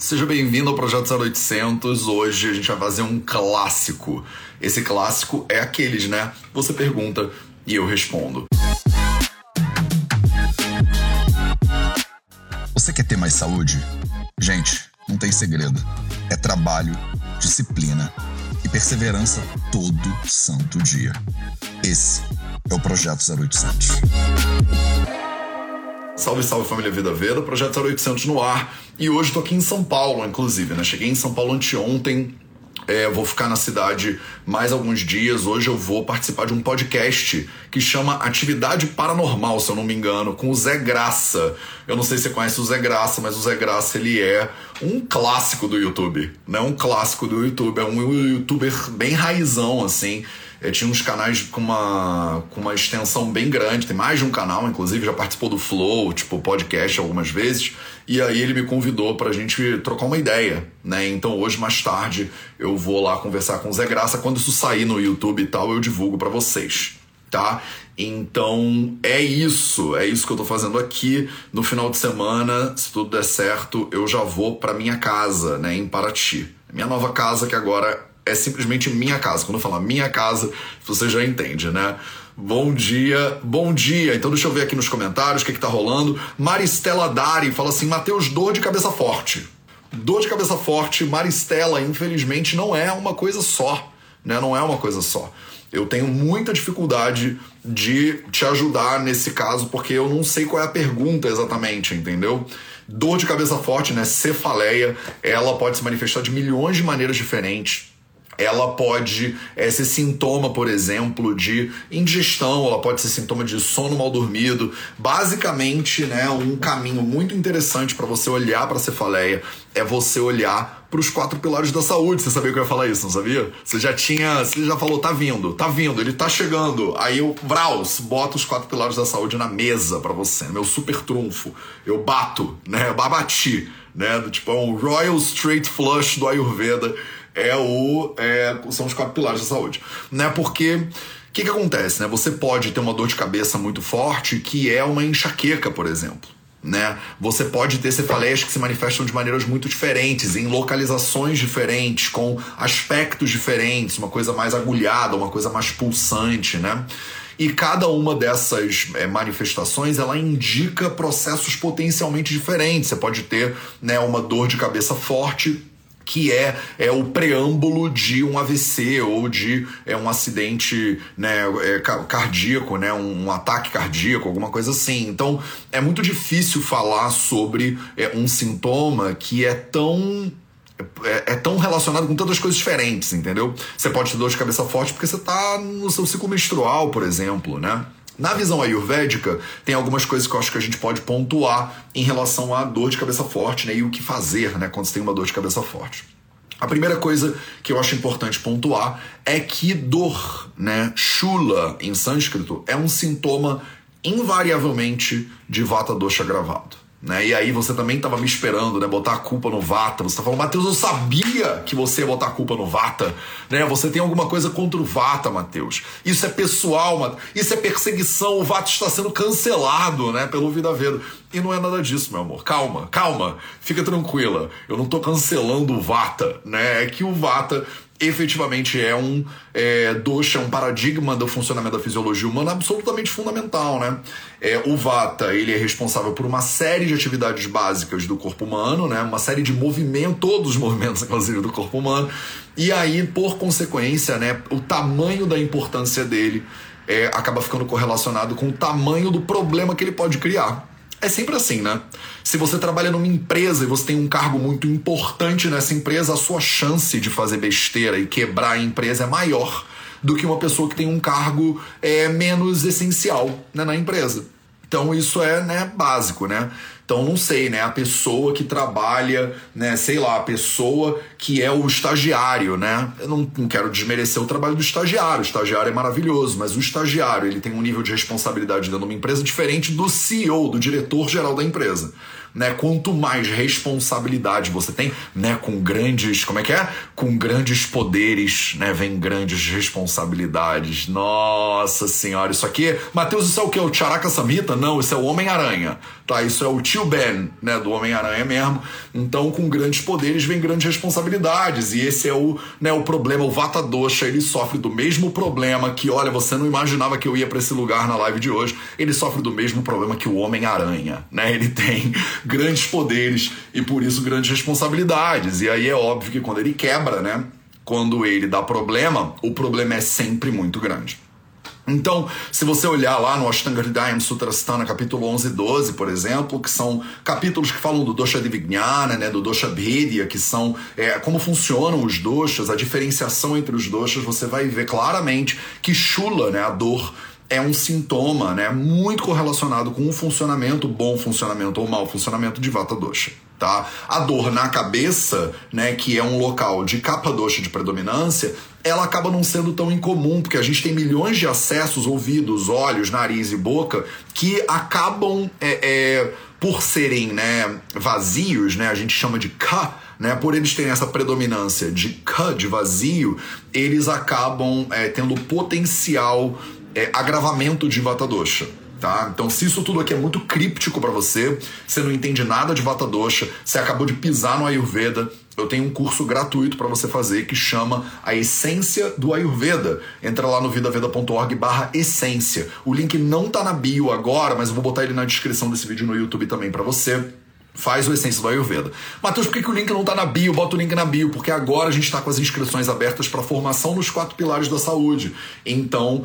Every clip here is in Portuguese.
Seja bem-vindo ao Projeto 0800. Hoje a gente vai fazer um clássico. Esse clássico é aqueles, né? Você pergunta e eu respondo. Você quer ter mais saúde? Gente, não tem segredo. É trabalho, disciplina e perseverança todo santo dia. Esse é o Projeto 0800. Salve, salve família Vida Veda, Projeto 0800 no ar. E hoje tô aqui em São Paulo, inclusive, né? Cheguei em São Paulo anteontem. É, vou ficar na cidade mais alguns dias. Hoje eu vou participar de um podcast que chama Atividade Paranormal, se eu não me engano, com o Zé Graça. Eu não sei se você conhece o Zé Graça, mas o Zé Graça ele é um clássico do YouTube, né? Um clássico do YouTube, é um youtuber bem raizão assim. Tinha uns canais com uma, com uma extensão bem grande, tem mais de um canal, inclusive, já participou do Flow, tipo podcast algumas vezes. E aí ele me convidou pra gente trocar uma ideia, né? Então hoje, mais tarde, eu vou lá conversar com o Zé Graça. Quando isso sair no YouTube e tal, eu divulgo para vocês, tá? Então é isso, é isso que eu tô fazendo aqui. No final de semana, se tudo der certo, eu já vou para minha casa, né, em Paraty. Minha nova casa que agora é simplesmente minha casa. Quando eu falo minha casa, você já entende, né? Bom dia, bom dia. Então deixa eu ver aqui nos comentários o que, que tá rolando. Maristela Dari fala assim: Matheus, dor de cabeça forte. Dor de cabeça forte, Maristela, infelizmente, não é uma coisa só. Né? Não é uma coisa só. Eu tenho muita dificuldade de te ajudar nesse caso, porque eu não sei qual é a pergunta exatamente, entendeu? Dor de cabeça forte, né? Cefaleia, ela pode se manifestar de milhões de maneiras diferentes ela pode é, ser sintoma, por exemplo, de indigestão, ela pode ser sintoma de sono mal dormido. Basicamente, né, um caminho muito interessante para você olhar para a cefaleia é você olhar para os quatro pilares da saúde. Você sabia que eu ia falar isso, não sabia? Você já tinha, você já falou, tá vindo, tá vindo, ele tá chegando. Aí eu, Braus, bota os quatro pilares da saúde na mesa para você, meu super trunfo. Eu bato, né? Eu bati, né? Tipo, é um Royal Straight Flush do Ayurveda é o é, são os quatro pilares da saúde, né? Porque o que, que acontece, né? Você pode ter uma dor de cabeça muito forte que é uma enxaqueca, por exemplo. Né? Você pode ter cefaleias que se manifestam de maneiras muito diferentes, em localizações diferentes, com aspectos diferentes, uma coisa mais agulhada, uma coisa mais pulsante, né? E cada uma dessas é, manifestações ela indica processos potencialmente diferentes. Você pode ter né, uma dor de cabeça forte que é, é o preâmbulo de um AVC ou de é, um acidente né, é, cardíaco, né, um, um, ataque cardíaco, alguma coisa assim. Então é muito difícil falar sobre é, um sintoma que é tão é, é, tão relacionado com tantas coisas diferentes, entendeu? Você pode ter dor de cabeça forte porque você está no seu ciclo menstrual, por exemplo, né? Na visão ayurvédica, tem algumas coisas que eu acho que a gente pode pontuar em relação à dor de cabeça forte né, e o que fazer né, quando você tem uma dor de cabeça forte. A primeira coisa que eu acho importante pontuar é que dor, né, chula em sânscrito, é um sintoma invariavelmente de vata dosha gravado. Né? E aí você também estava me esperando, né? Botar a culpa no Vata. Você tá falando, Matheus, eu sabia que você ia botar a culpa no Vata. Né? Você tem alguma coisa contra o Vata, Matheus. Isso é pessoal, Matheus. Isso é perseguição. O Vata está sendo cancelado, né? Pelo Vida Veda. E não é nada disso, meu amor. Calma, calma. Fica tranquila. Eu não estou cancelando o Vata, né? É que o Vata efetivamente é um é, dosha, é um paradigma do funcionamento da fisiologia humana absolutamente fundamental, né? É, o Vata, ele é responsável por uma série de atividades básicas do corpo humano, né? Uma série de movimentos, todos os movimentos, inclusive, do corpo humano. E aí, por consequência, né, o tamanho da importância dele é, acaba ficando correlacionado com o tamanho do problema que ele pode criar. É sempre assim, né? Se você trabalha numa empresa e você tem um cargo muito importante nessa empresa, a sua chance de fazer besteira e quebrar a empresa é maior do que uma pessoa que tem um cargo é, menos essencial né, na empresa. Então isso é né, básico, né? Então não sei, né? A pessoa que trabalha, né? Sei lá, a pessoa que é o estagiário, né? Eu não, não quero desmerecer o trabalho do estagiário. O estagiário é maravilhoso, mas o estagiário ele tem um nível de responsabilidade dentro de uma empresa diferente do CEO, do diretor geral da empresa. né? Quanto mais responsabilidade você tem, né? Com grandes, como é que é? Com grandes poderes, né? Vem grandes responsabilidades. Nossa senhora, isso aqui, Mateus, isso é o que? O Charaka Samhita? Não, isso é o Homem-Aranha, tá? Isso é o tio Ben, né? Do Homem-Aranha mesmo. Então, com grandes poderes vem grandes responsabilidades. E esse é o, né? O problema. O Vata Dosha, ele sofre do mesmo problema que, olha, você não imaginava que eu ia para esse lugar na live de hoje. Ele sofre do mesmo problema que o Homem-Aranha, né? Ele tem grandes poderes e por isso grandes responsabilidades. E aí é óbvio que quando ele quebra, né? Quando ele dá problema, o problema é sempre muito grande. Então, se você olhar lá no Ashtanga Hridayam Sutrasthana, capítulo 11 e 12, por exemplo, que são capítulos que falam do Dosha Divijnana, né, do Dosha Bhedya, que são é, como funcionam os doshas, a diferenciação entre os doshas, você vai ver claramente que Shula, né, a dor, é um sintoma né, muito correlacionado com o funcionamento, bom funcionamento ou mau funcionamento de Vata Dosha. Tá? A dor na cabeça, né, que é um local de capa dosha de predominância, ela acaba não sendo tão incomum, porque a gente tem milhões de acessos, ouvidos, olhos, nariz e boca, que acabam, é, é, por serem né, vazios, né, a gente chama de ka, né, por eles terem essa predominância de ka, de vazio, eles acabam é, tendo potencial é, agravamento de Vata Dosha. Tá? Então, se isso tudo aqui é muito críptico para você, você não entende nada de Vata Dosha, você acabou de pisar no Ayurveda, eu tenho um curso gratuito para você fazer que chama A Essência do Ayurveda. Entra lá no vidaveda.org barra essência. O link não tá na bio agora, mas eu vou botar ele na descrição desse vídeo no YouTube também para você faz o Essência do Ayurveda. Matheus, por que, que o link não está na bio? Bota o link na bio, porque agora a gente está com as inscrições abertas para formação nos quatro pilares da saúde. Então,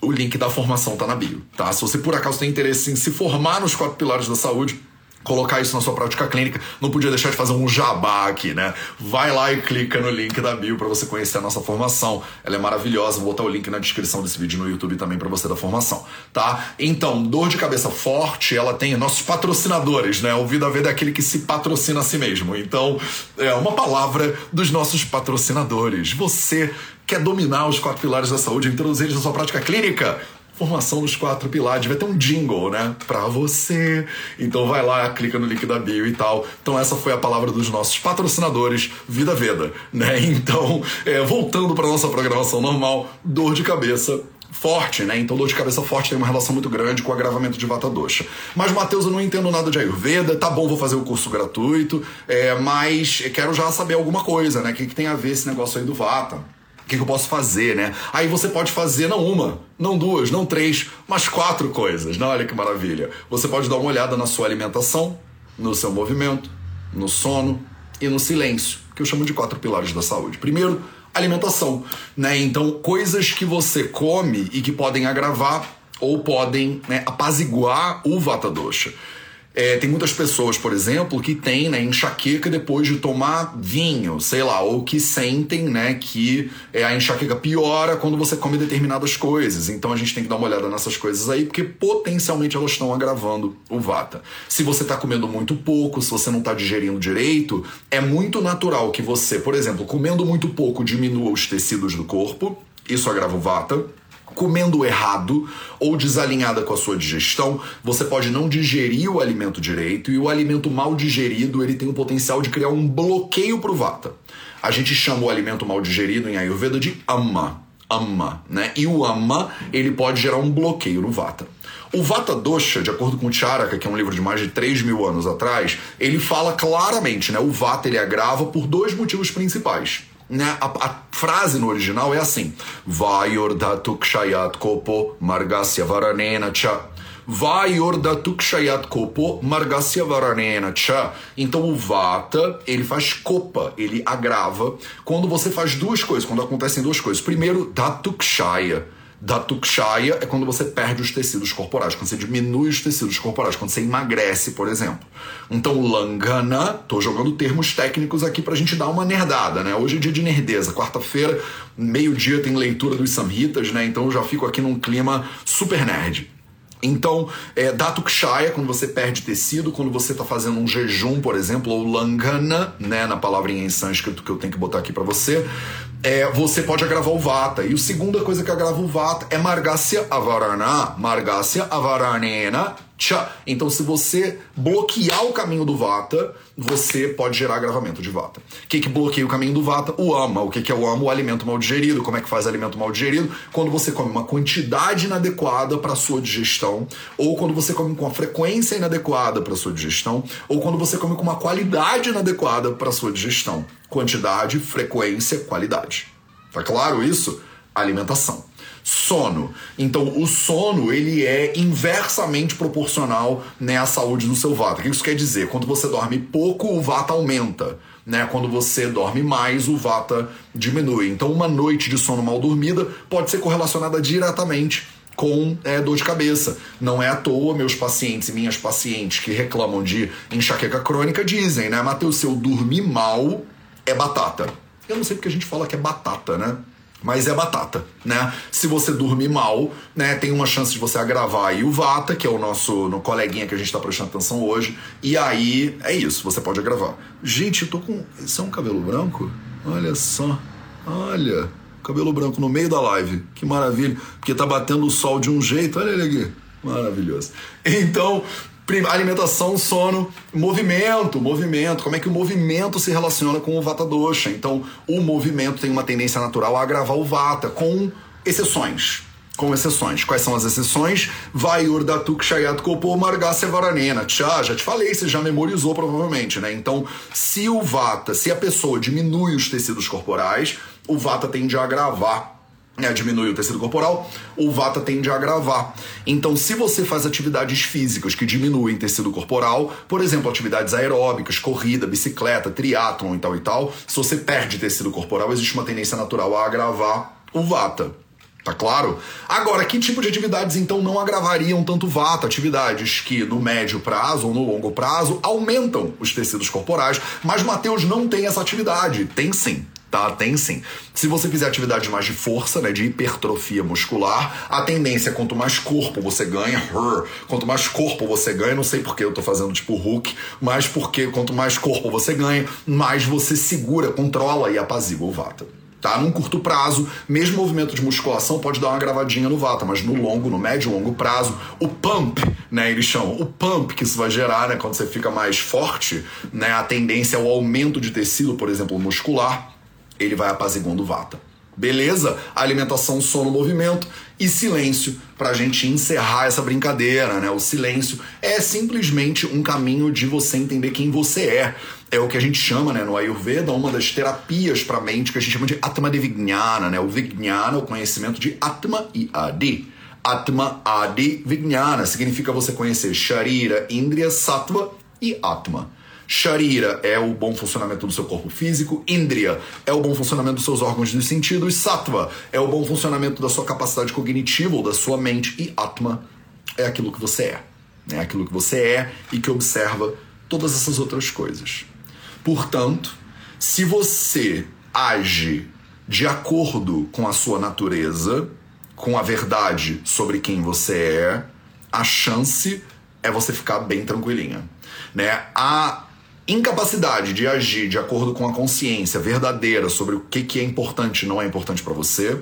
o link da formação está na bio, tá? Se você por acaso tem interesse em se formar nos quatro pilares da saúde, colocar isso na sua prática clínica, não podia deixar de fazer um jabá aqui, né? Vai lá e clica no link da bio para você conhecer a nossa formação. Ela é maravilhosa, vou botar o link na descrição desse vídeo no YouTube também para você da formação, tá? Então, dor de cabeça forte, ela tem nossos patrocinadores, né? O Vida Veda é aquele que se patrocina a si mesmo. Então, é uma palavra dos nossos patrocinadores. Você quer dominar os quatro pilares da saúde, introduzir eles na sua prática clínica? Formação nos quatro pilares, vai ter um jingle, né? Pra você. Então vai lá, clica no link da bio e tal. Então essa foi a palavra dos nossos patrocinadores, Vida Veda, né? Então, é, voltando para nossa programação normal, dor de cabeça forte, né? Então dor de cabeça forte tem uma relação muito grande com o agravamento de vata dosha. Mas, Matheus, eu não entendo nada de Ayurveda, tá bom, vou fazer o curso gratuito, é, mas quero já saber alguma coisa, né? O que, que tem a ver esse negócio aí do vata? O que, que, eu posso fazer, né? Aí você pode fazer não uma, não duas, não três, mas quatro coisas. Não, olha que maravilha. Você pode dar uma olhada na sua alimentação, no seu movimento, no sono e no silêncio, que eu chamo de quatro pilares da saúde. Primeiro, alimentação, né? Então, coisas que você come e que podem agravar ou podem né, apaziguar o vata dosha. É, tem muitas pessoas, por exemplo, que têm né, enxaqueca depois de tomar vinho, sei lá, ou que sentem né, que é, a enxaqueca piora quando você come determinadas coisas. Então a gente tem que dar uma olhada nessas coisas aí, porque potencialmente elas estão agravando o vata. Se você está comendo muito pouco, se você não está digerindo direito, é muito natural que você, por exemplo, comendo muito pouco, diminua os tecidos do corpo. Isso agrava o vata comendo errado ou desalinhada com a sua digestão, você pode não digerir o alimento direito e o alimento mal digerido ele tem o potencial de criar um bloqueio para o vata. A gente chama o alimento mal digerido em Ayurveda de ama, ama, né? E o ama ele pode gerar um bloqueio no vata. O Vata Dosha, de acordo com o Charaka, que é um livro de mais de 3 mil anos atrás, ele fala claramente, né? O Vata ele agrava por dois motivos principais. Né? A, a, frase no original é assim: Vayordatukshayat kopo margasya varanena cha. Vayordatukshayat kopo margasya varanena cha. Então o vata, ele faz copa, ele agrava quando você faz duas coisas, quando acontecem duas coisas. Primeiro, datukshaya da tukshaya é quando você perde os tecidos corporais, quando você diminui os tecidos corporais, quando você emagrece, por exemplo. Então, langana, tô jogando termos técnicos aqui pra gente dar uma nerdada, né? Hoje é dia de nerdeza, quarta-feira, meio-dia tem leitura dos samhitas, né? Então eu já fico aqui num clima super nerd. Então, é, Datukshaya, quando você perde tecido, quando você está fazendo um jejum, por exemplo, ou Langana, né, na palavrinha em sânscrito que eu tenho que botar aqui para você, é, você pode agravar o Vata. E a segunda coisa que agrava o Vata é Margasya Avarana, Margasya Avaranena Tchá. Então, se você bloquear o caminho do Vata, você pode gerar agravamento de Vata. O que, que bloqueia o caminho do Vata? O ama. O que, que é o ama? O alimento mal digerido. Como é que faz alimento mal digerido? Quando você come uma quantidade inadequada para sua digestão, ou quando você come com a frequência inadequada para sua digestão, ou quando você come com uma qualidade inadequada para sua digestão. Quantidade, frequência, qualidade. Tá claro isso? Alimentação sono. Então, o sono ele é inversamente proporcional né, à saúde do seu vata. O que isso quer dizer? Quando você dorme pouco, o vata aumenta. Né? Quando você dorme mais, o vata diminui. Então, uma noite de sono mal dormida pode ser correlacionada diretamente com é, dor de cabeça. Não é à toa meus pacientes e minhas pacientes que reclamam de enxaqueca crônica dizem, né, Matheus, se eu dormir mal, é batata. Eu não sei porque a gente fala que é batata, né? Mas é batata, né? Se você dormir mal, né, tem uma chance de você agravar aí o Vata, que é o nosso no coleguinha que a gente tá prestando atenção hoje, e aí é isso, você pode agravar. Gente, eu tô com. Isso é um cabelo branco? Olha só. Olha, cabelo branco no meio da live. Que maravilha. Porque tá batendo o sol de um jeito. Olha ele aqui. Maravilhoso. Então, alimentação, sono, movimento, movimento. Como é que o movimento se relaciona com o Vata Dosha? Então, o movimento tem uma tendência natural a agravar o Vata, com exceções. Com exceções. Quais são as exceções? Vayur Datuk Shayat Kopo Margasya Varanena. Tchá, já te falei, você já memorizou provavelmente, né? Então, se o Vata, se a pessoa diminui os tecidos corporais, o Vata tende a agravar né, diminui o tecido corporal, o vata tende a agravar. Então, se você faz atividades físicas que diminuem tecido corporal, por exemplo, atividades aeróbicas, corrida, bicicleta, triatlon e tal e tal, se você perde tecido corporal, existe uma tendência natural a agravar o vata. Tá claro? Agora, que tipo de atividades então não agravariam tanto vata? Atividades que no médio prazo ou no longo prazo aumentam os tecidos corporais, mas Mateus não tem essa atividade. Tem sim tá? Tem sim. Se você fizer atividade mais de força, né, de hipertrofia muscular, a tendência é quanto mais corpo você ganha, quanto mais corpo você ganha, não sei porque eu tô fazendo tipo Hulk, mas porque quanto mais corpo você ganha, mais você segura, controla e apazigua o vata. Tá? Num curto prazo, mesmo movimento de musculação pode dar uma gravadinha no vata, mas no longo, no médio e longo prazo, o pump, né, eles chamam, o pump que isso vai gerar, né, quando você fica mais forte, né, a tendência é o aumento de tecido, por exemplo, muscular, ele vai apaziguando o vata. Beleza? Alimentação, sono, movimento e silêncio para a gente encerrar essa brincadeira, né? O silêncio é simplesmente um caminho de você entender quem você é. É o que a gente chama, né, no Ayurveda, uma das terapias para a mente que a gente chama de Atma de Vijnana, né? O Vijnana, o conhecimento de Atma e Adi. Atma, Adi, Vijnana significa você conhecer Sharira, Indriya, Sattva e Atma. Sharira é o bom funcionamento do seu corpo físico, Indriya é o bom funcionamento dos seus órgãos dos sentidos, Sattva é o bom funcionamento da sua capacidade cognitiva ou da sua mente, e Atma é aquilo que você é. É aquilo que você é e que observa todas essas outras coisas. Portanto, se você age de acordo com a sua natureza, com a verdade sobre quem você é, a chance é você ficar bem tranquilinha. Né? A incapacidade de agir de acordo com a consciência verdadeira sobre o que, que é importante e não é importante para você,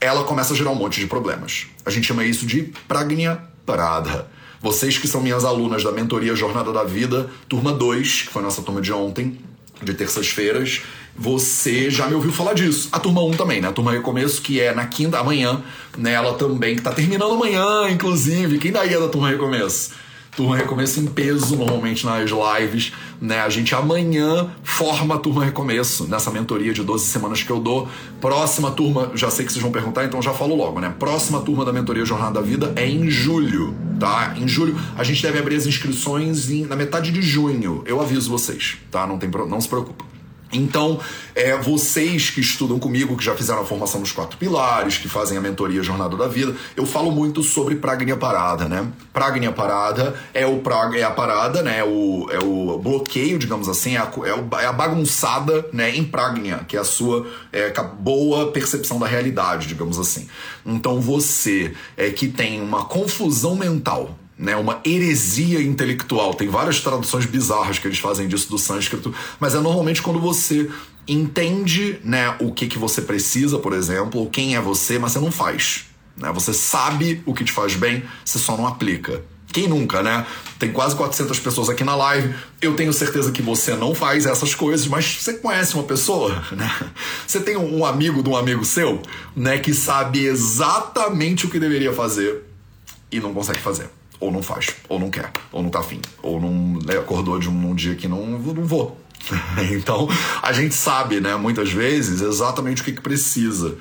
ela começa a gerar um monte de problemas. A gente chama isso de pragnya parada. Vocês que são minhas alunas da mentoria Jornada da Vida, turma 2, que foi nossa turma de ontem, de terças-feiras, você já me ouviu falar disso. A turma 1 também, né? A turma Recomeço, que é na quinta amanhã, né? Ela também, que tá terminando amanhã, inclusive. Quem daí é da turma Recomeço? Turma Recomeço em peso, normalmente nas lives. Né? A gente amanhã forma Turma Recomeço, nessa mentoria de 12 semanas que eu dou. Próxima turma, já sei que vocês vão perguntar, então já falo logo, né? Próxima turma da mentoria Jornada da Vida é em julho, tá? Em julho, a gente deve abrir as inscrições em, na metade de junho. Eu aviso vocês, tá? Não, tem, não se preocupa. Então, é, vocês que estudam comigo, que já fizeram a formação dos quatro pilares, que fazem a mentoria Jornada da Vida, eu falo muito sobre Pragnya Parada, né? Pragnya Parada é, o prag, é a parada, né? É o, é o bloqueio, digamos assim, é a, é, é a bagunçada né? em Pragnya, que é a sua é, a boa percepção da realidade, digamos assim. Então, você é que tem uma confusão mental né, uma heresia intelectual. Tem várias traduções bizarras que eles fazem disso do sânscrito, mas é normalmente quando você entende né, o que, que você precisa, por exemplo, ou quem é você, mas você não faz. Né? Você sabe o que te faz bem, você só não aplica. Quem nunca, né? Tem quase 400 pessoas aqui na live. Eu tenho certeza que você não faz essas coisas, mas você conhece uma pessoa, né? Você tem um amigo de um amigo seu, né, que sabe exatamente o que deveria fazer e não consegue fazer. Ou não faz, ou não quer, ou não tá afim, ou não né, acordou de um, um dia que não, não vou. então, a gente sabe, né, muitas vezes, exatamente o que, que precisa.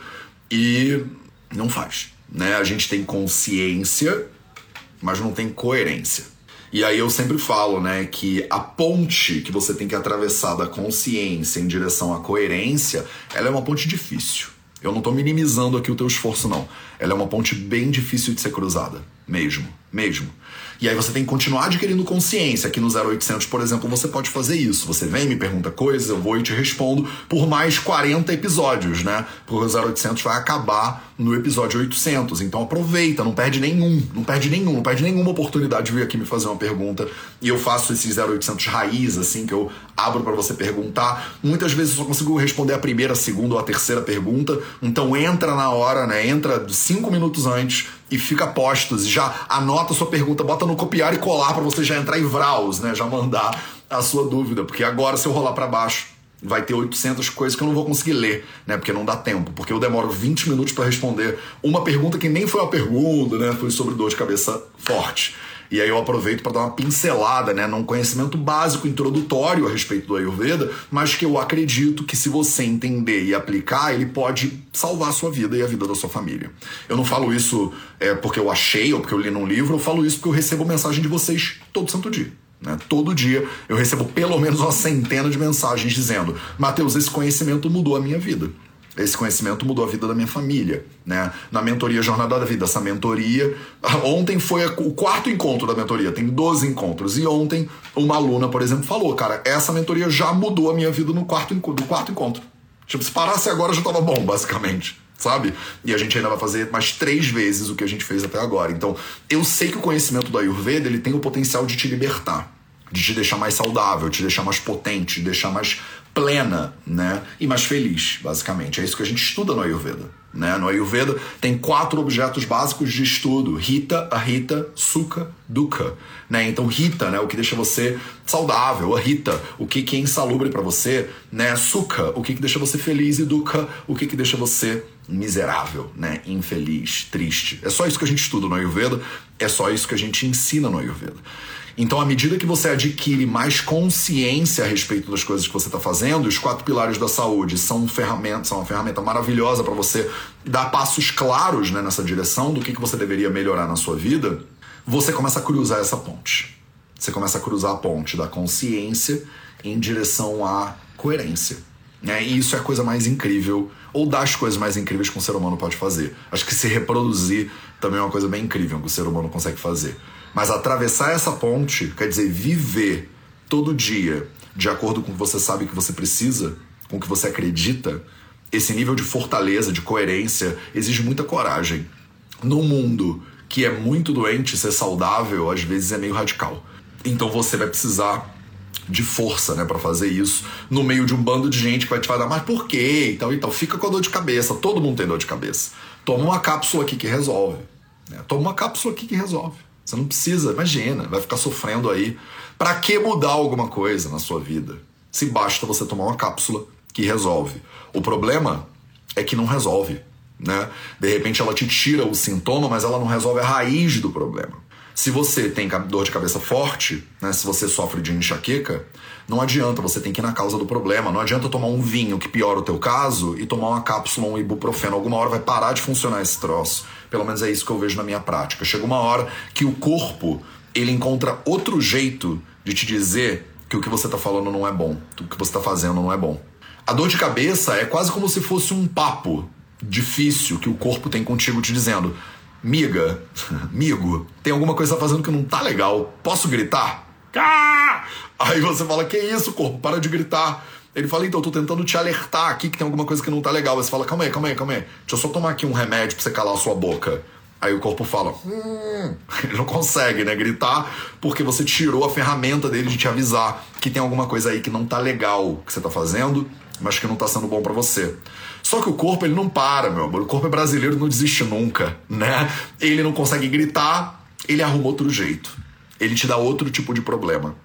E não faz. Né? A gente tem consciência, mas não tem coerência. E aí eu sempre falo, né, que a ponte que você tem que atravessar da consciência em direção à coerência, ela é uma ponte difícil. Eu não estou minimizando aqui o teu esforço, não. Ela é uma ponte bem difícil de ser cruzada. Mesmo, mesmo. E aí você tem que continuar adquirindo consciência. Aqui no 0800, por exemplo, você pode fazer isso. Você vem, me pergunta coisas, eu vou e te respondo por mais 40 episódios, né? Porque o 0800 vai acabar no episódio 800. Então aproveita, não perde nenhum, não perde nenhum, não perde nenhuma oportunidade de vir aqui me fazer uma pergunta. E eu faço esses 0800 raiz, assim, que eu abro para você perguntar. Muitas vezes eu só consigo responder a primeira, a segunda ou a terceira pergunta. Então entra na hora, né? Entra cinco minutos antes e fica postos. Já anota a sua pergunta, bota no copiar e colar para você já entrar em Vraus, né? Já mandar a sua dúvida, porque agora se eu rolar para baixo vai ter 800 coisas que eu não vou conseguir ler, né? Porque não dá tempo, porque eu demoro 20 minutos para responder uma pergunta que nem foi uma pergunta, né? Foi sobre dor de cabeça forte. E aí eu aproveito para dar uma pincelada, né, num conhecimento básico, introdutório a respeito do Ayurveda, mas que eu acredito que se você entender e aplicar, ele pode salvar a sua vida e a vida da sua família. Eu não falo isso é, porque eu achei ou porque eu li num livro, eu falo isso porque eu recebo mensagem de vocês todo santo dia. Né? Todo dia eu recebo pelo menos uma centena de mensagens dizendo: Mateus, esse conhecimento mudou a minha vida. Esse conhecimento mudou a vida da minha família, né? Na mentoria Jornada da Vida, essa mentoria. Ontem foi o quarto encontro da mentoria, tem 12 encontros. E ontem, uma aluna, por exemplo, falou: Cara, essa mentoria já mudou a minha vida no quarto, do quarto encontro. Tipo, se parasse agora já tava bom, basicamente sabe? E a gente ainda vai fazer mais três vezes o que a gente fez até agora. Então, eu sei que o conhecimento do Ayurveda ele tem o potencial de te libertar, de te deixar mais saudável, de te deixar mais potente, de deixar mais plena, né? E mais feliz, basicamente. É isso que a gente estuda no Ayurveda. Né? No Ayurveda tem quatro objetos básicos de estudo: Rita, Rita, Sukha, Dukkha. Né? Então, Rita, né? o que deixa você saudável, a Rita, o que, que é insalubre para você, né? Sukha, o que, que deixa você feliz, e Dukkha, o que, que deixa você miserável, né? infeliz, triste. É só isso que a gente estuda no Ayurveda, é só isso que a gente ensina no Ayurveda. Então, à medida que você adquire mais consciência a respeito das coisas que você está fazendo, os quatro pilares da saúde são, ferramentas, são uma ferramenta maravilhosa para você dar passos claros né, nessa direção do que, que você deveria melhorar na sua vida, você começa a cruzar essa ponte. Você começa a cruzar a ponte da consciência em direção à coerência. Né? E isso é a coisa mais incrível, ou das coisas mais incríveis que um ser humano pode fazer. Acho que se reproduzir também é uma coisa bem incrível que o ser humano consegue fazer. Mas atravessar essa ponte quer dizer viver todo dia de acordo com o que você sabe que você precisa, com o que você acredita. Esse nível de fortaleza, de coerência, exige muita coragem. No mundo que é muito doente, ser saudável às vezes é meio radical. Então você vai precisar de força, né, para fazer isso, no meio de um bando de gente que vai te falar, mas por quê? E tal e tal. Fica com a dor de cabeça, todo mundo tem dor de cabeça. Toma uma cápsula aqui que resolve. Né? Toma uma cápsula aqui que resolve. Você não precisa, imagina, vai ficar sofrendo aí. Para que mudar alguma coisa na sua vida? Se basta você tomar uma cápsula que resolve. O problema é que não resolve, né? De repente ela te tira o sintoma, mas ela não resolve a raiz do problema. Se você tem dor de cabeça forte, né, se você sofre de enxaqueca, não adianta, você tem que ir na causa do problema. Não adianta tomar um vinho que piora o teu caso e tomar uma cápsula, um ibuprofeno. Alguma hora vai parar de funcionar esse troço. Pelo menos é isso que eu vejo na minha prática. Chega uma hora que o corpo ele encontra outro jeito de te dizer que o que você está falando não é bom, que o que você está fazendo não é bom. A dor de cabeça é quase como se fosse um papo difícil que o corpo tem contigo te dizendo: Miga, migo, tem alguma coisa fazendo que não tá legal. Posso gritar? Ah! Aí você fala, que isso, corpo? Para de gritar. Ele fala, então, eu tô tentando te alertar aqui que tem alguma coisa que não tá legal. Você fala, calma aí, calma aí, calma aí. Deixa eu só tomar aqui um remédio pra você calar a sua boca. Aí o corpo fala, hum. Ele não consegue, né, gritar, porque você tirou a ferramenta dele de te avisar que tem alguma coisa aí que não tá legal que você tá fazendo, mas que não tá sendo bom para você. Só que o corpo, ele não para, meu amor. O corpo é brasileiro, não desiste nunca, né? Ele não consegue gritar, ele arruma outro jeito. ele te dá outro tipo de problema.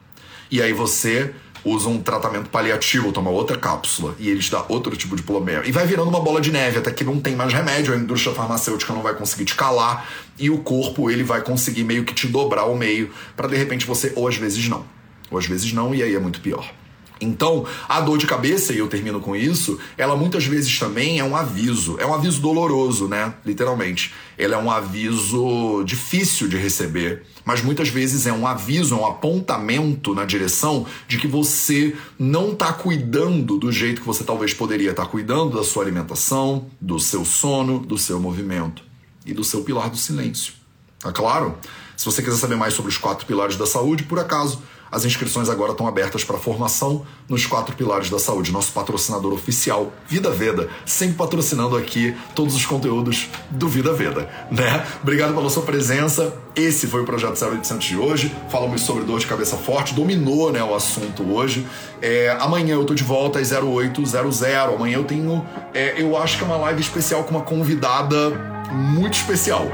E aí você usa um tratamento paliativo, toma outra cápsula e ele te dá outro tipo de problema. E vai virando uma bola de neve, até que não tem mais remédio, a indústria farmacêutica não vai conseguir te calar e o corpo ele vai conseguir meio que te dobrar ao meio para de repente você ou às vezes não. Ou às vezes não e aí é muito pior. Então, a dor de cabeça, e eu termino com isso, ela muitas vezes também é um aviso. É um aviso doloroso, né? Literalmente. Ela é um aviso difícil de receber, mas muitas vezes é um aviso, é um apontamento na direção de que você não está cuidando do jeito que você talvez poderia estar tá cuidando da sua alimentação, do seu sono, do seu movimento e do seu pilar do silêncio. Tá claro? Se você quiser saber mais sobre os quatro pilares da saúde, por acaso, as inscrições agora estão abertas para formação nos quatro pilares da saúde. Nosso patrocinador oficial, Vida Veda, sempre patrocinando aqui todos os conteúdos do Vida Veda, né? Obrigado pela sua presença. Esse foi o projeto 0800 de hoje. Falamos sobre dor de cabeça forte, dominou, né, o assunto hoje. É, amanhã eu tô de volta às 0800. Amanhã eu tenho, é, eu acho que é uma live especial com uma convidada muito especial.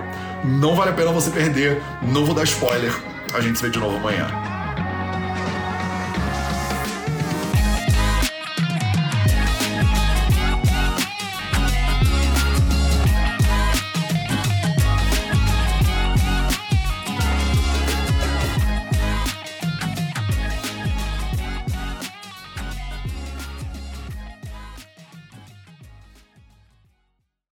Não vale a pena você perder. Não vou dar spoiler. A gente se vê de novo amanhã.